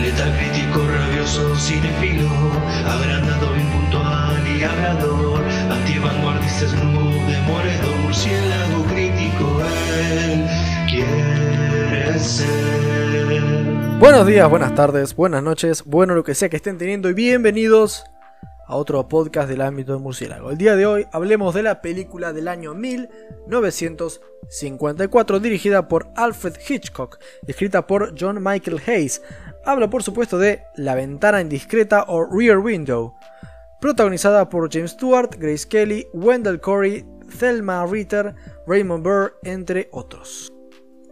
Letal crítico, rabioso, cinefilo, agrandado, y crítico, él quiere ser. Buenos días, buenas tardes, buenas noches, bueno lo que sea que estén teniendo y bienvenidos a otro podcast del ámbito de murciélago. El día de hoy hablemos de la película del año 1954 dirigida por Alfred Hitchcock, escrita por John Michael Hayes. Habla por supuesto de La ventana indiscreta o Rear Window, protagonizada por James Stewart, Grace Kelly, Wendell Corey, Thelma Ritter, Raymond Burr, entre otros.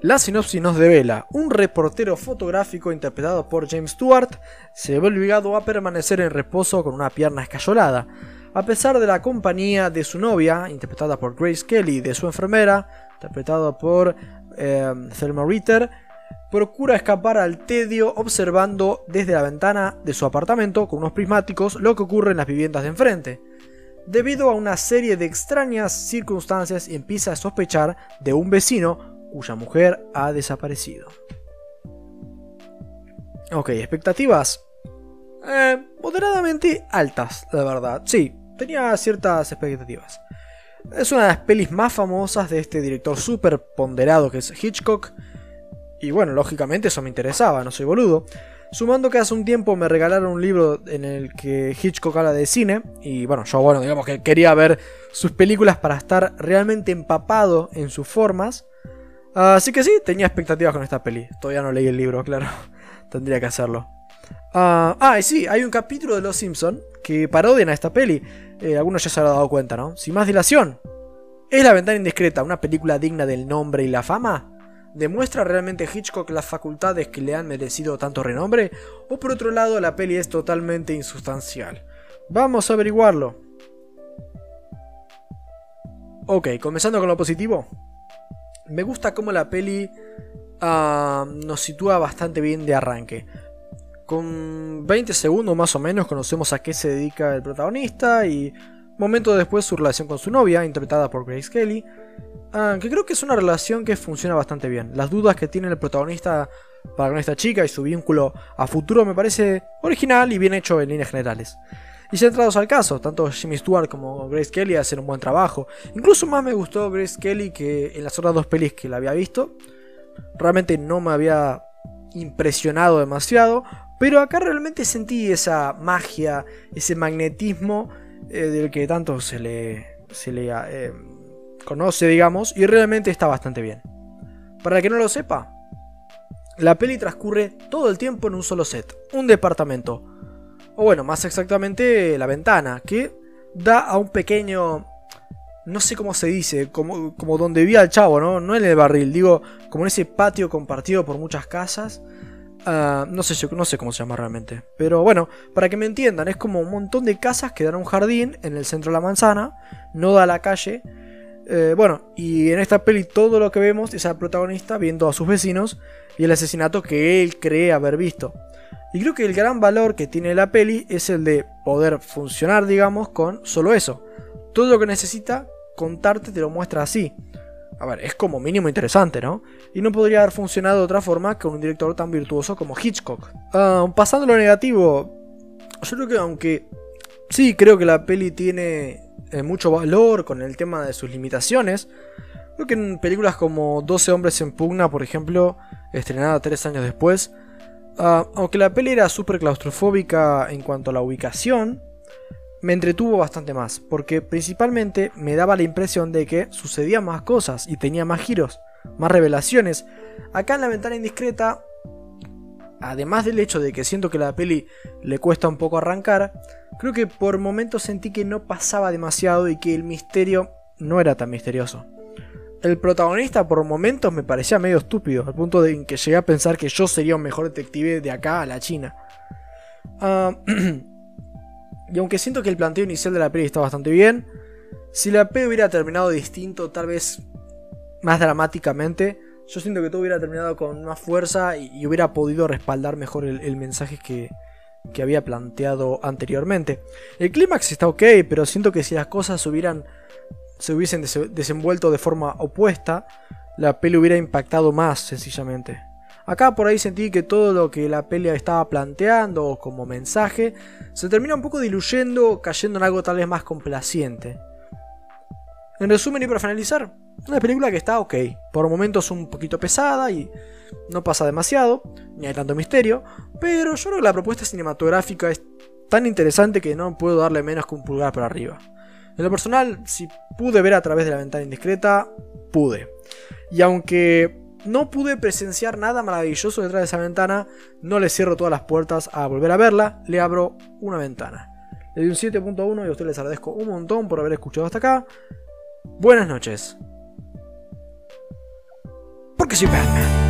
La sinopsis nos devela, un reportero fotográfico interpretado por James Stewart se ve obligado a permanecer en reposo con una pierna escayolada. A pesar de la compañía de su novia, interpretada por Grace Kelly, y de su enfermera, interpretada por eh, Thelma Ritter, procura escapar al tedio observando desde la ventana de su apartamento con unos prismáticos lo que ocurre en las viviendas de enfrente. Debido a una serie de extrañas circunstancias empieza a sospechar de un vecino cuya mujer ha desaparecido. Ok, expectativas. Eh, moderadamente altas, la verdad. Sí, tenía ciertas expectativas. Es una de las pelis más famosas de este director súper ponderado que es Hitchcock. Y bueno, lógicamente eso me interesaba, no soy boludo. Sumando que hace un tiempo me regalaron un libro en el que Hitchcock habla de cine. Y bueno, yo bueno, digamos que quería ver sus películas para estar realmente empapado en sus formas. Así que sí, tenía expectativas con esta peli. Todavía no leí el libro, claro. Tendría que hacerlo. ah, ah y sí, hay un capítulo de Los Simpson que parodian a esta peli. Eh, algunos ya se habrán dado cuenta, ¿no? Sin más dilación. ¿Es La ventana indiscreta una película digna del nombre y la fama? ¿Demuestra realmente Hitchcock las facultades que le han merecido tanto renombre? ¿O por otro lado la peli es totalmente insustancial? Vamos a averiguarlo. Ok, comenzando con lo positivo. Me gusta cómo la peli ah, nos sitúa bastante bien de arranque. Con 20 segundos más o menos conocemos a qué se dedica el protagonista y momentos después su relación con su novia, interpretada por Grace Kelly, ah, que creo que es una relación que funciona bastante bien. Las dudas que tiene el protagonista para con esta chica y su vínculo a futuro me parece original y bien hecho en líneas generales. Y centrados al caso, tanto Jimmy Stewart como Grace Kelly hacen un buen trabajo. Incluso más me gustó Grace Kelly que en las otras dos pelis que la había visto. Realmente no me había impresionado demasiado, pero acá realmente sentí esa magia, ese magnetismo eh, del que tanto se le, se le eh, conoce, digamos, y realmente está bastante bien. Para el que no lo sepa, la peli transcurre todo el tiempo en un solo set, un departamento o bueno, más exactamente la ventana, que da a un pequeño, no sé cómo se dice, como, como donde vivía el chavo, ¿no? No en el barril, digo, como en ese patio compartido por muchas casas. Ah, no, sé, no sé cómo se llama realmente. Pero bueno, para que me entiendan, es como un montón de casas que dan a un jardín en el centro de la manzana, no da a la calle. Eh, bueno, y en esta peli todo lo que vemos es al protagonista viendo a sus vecinos y el asesinato que él cree haber visto. Y creo que el gran valor que tiene la peli es el de poder funcionar, digamos, con solo eso. Todo lo que necesita contarte te lo muestra así. A ver, es como mínimo interesante, ¿no? Y no podría haber funcionado de otra forma con un director tan virtuoso como Hitchcock. Ah, pasando a lo negativo, yo creo que aunque sí creo que la peli tiene eh, mucho valor con el tema de sus limitaciones, creo que en películas como 12 hombres en pugna, por ejemplo, estrenada tres años después, Ah, aunque la peli era súper claustrofóbica en cuanto a la ubicación, me entretuvo bastante más, porque principalmente me daba la impresión de que sucedían más cosas y tenía más giros, más revelaciones. Acá en la ventana indiscreta, además del hecho de que siento que la peli le cuesta un poco arrancar, creo que por momentos sentí que no pasaba demasiado y que el misterio no era tan misterioso. El protagonista por momentos me parecía medio estúpido, al punto de que llegué a pensar que yo sería un mejor detective de acá a la China. Ah, y aunque siento que el planteo inicial de la peli está bastante bien, si la peli hubiera terminado distinto, tal vez más dramáticamente, yo siento que todo hubiera terminado con más fuerza y, hubiera podido respaldar mejor el, mensaje que, que había planteado anteriormente. El clímax está ok, pero siento que si las cosas hubieran se hubiesen desenvuelto de forma opuesta, la peli hubiera impactado más sencillamente. Acá por ahí sentí que todo lo que la peli estaba planteando como mensaje se termina un poco diluyendo, cayendo en algo tal vez más complaciente. En resumen y para finalizar, una película que está ok, por momentos un poquito pesada y no pasa demasiado, ni hay tanto misterio, pero yo creo que la propuesta cinematográfica es tan interesante que no puedo darle menos que un pulgar para arriba. En lo personal, si pude ver a través de la ventana indiscreta, pude. Y aunque no pude presenciar nada maravilloso detrás de esa ventana, no le cierro todas las puertas a volver a verla, le abro una ventana. Le doy un 7.1 y a ustedes les agradezco un montón por haber escuchado hasta acá. Buenas noches. Porque soy Batman.